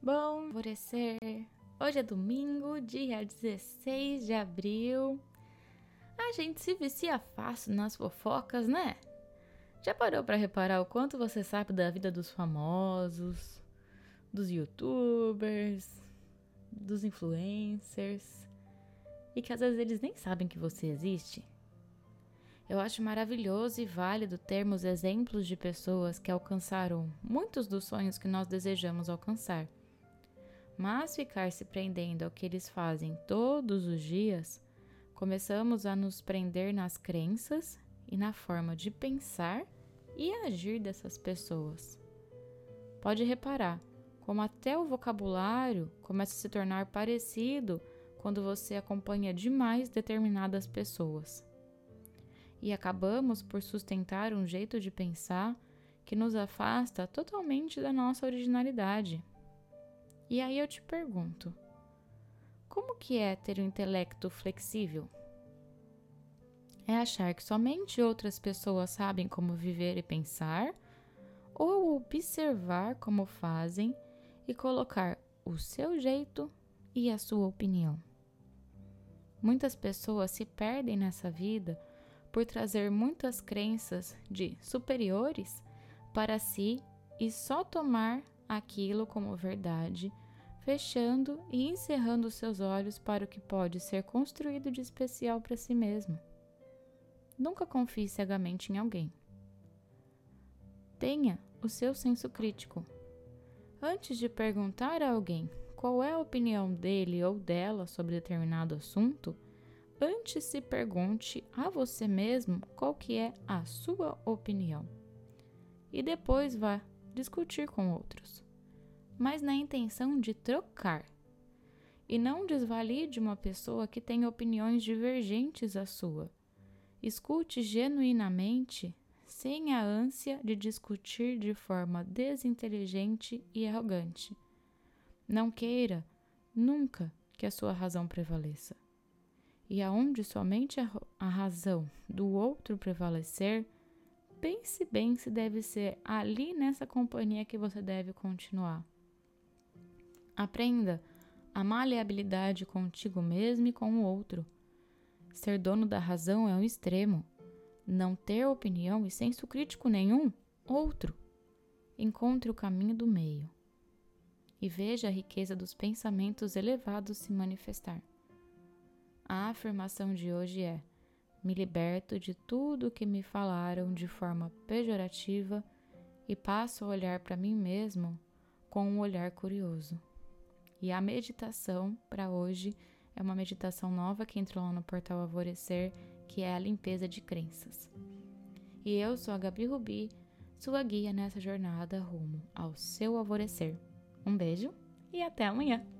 Bom, alvorecer. Hoje é domingo, dia 16 de abril. A gente se vicia fácil nas fofocas, né? Já parou para reparar o quanto você sabe da vida dos famosos, dos youtubers, dos influencers e que às vezes eles nem sabem que você existe? Eu acho maravilhoso e válido termos exemplos de pessoas que alcançaram muitos dos sonhos que nós desejamos alcançar mas ficar se prendendo ao que eles fazem todos os dias, começamos a nos prender nas crenças e na forma de pensar e agir dessas pessoas. Pode reparar como até o vocabulário começa a se tornar parecido quando você acompanha demais determinadas pessoas. E acabamos por sustentar um jeito de pensar que nos afasta totalmente da nossa originalidade. E aí eu te pergunto: como que é ter um intelecto flexível? É achar que somente outras pessoas sabem como viver e pensar, ou observar como fazem e colocar o seu jeito e a sua opinião. Muitas pessoas se perdem nessa vida por trazer muitas crenças de superiores para si e só tomar aquilo como verdade, fechando e encerrando seus olhos para o que pode ser construído de especial para si mesmo. Nunca confie cegamente em alguém. Tenha o seu senso crítico. Antes de perguntar a alguém qual é a opinião dele ou dela sobre determinado assunto, antes se pergunte a você mesmo qual que é a sua opinião. E depois vá discutir com outros, mas na intenção de trocar. E não desvalide uma pessoa que tem opiniões divergentes à sua. Escute genuinamente, sem a ânsia de discutir de forma desinteligente e arrogante. Não queira, nunca, que a sua razão prevaleça. E aonde somente a, a razão do outro prevalecer, pense bem se deve ser ali nessa companhia que você deve continuar. Aprenda a maleabilidade contigo mesmo e com o outro. Ser dono da razão é um extremo. Não ter opinião e senso crítico nenhum, outro. Encontre o caminho do meio. E veja a riqueza dos pensamentos elevados se manifestar. A afirmação de hoje é: me liberto de tudo o que me falaram de forma pejorativa e passo a olhar para mim mesmo com um olhar curioso. E a meditação para hoje é uma meditação nova que entrou lá no portal Alvorecer, que é a limpeza de crenças. E eu sou a Gabi Rubi, sua guia nessa jornada rumo ao seu alvorecer. Um beijo e até amanhã!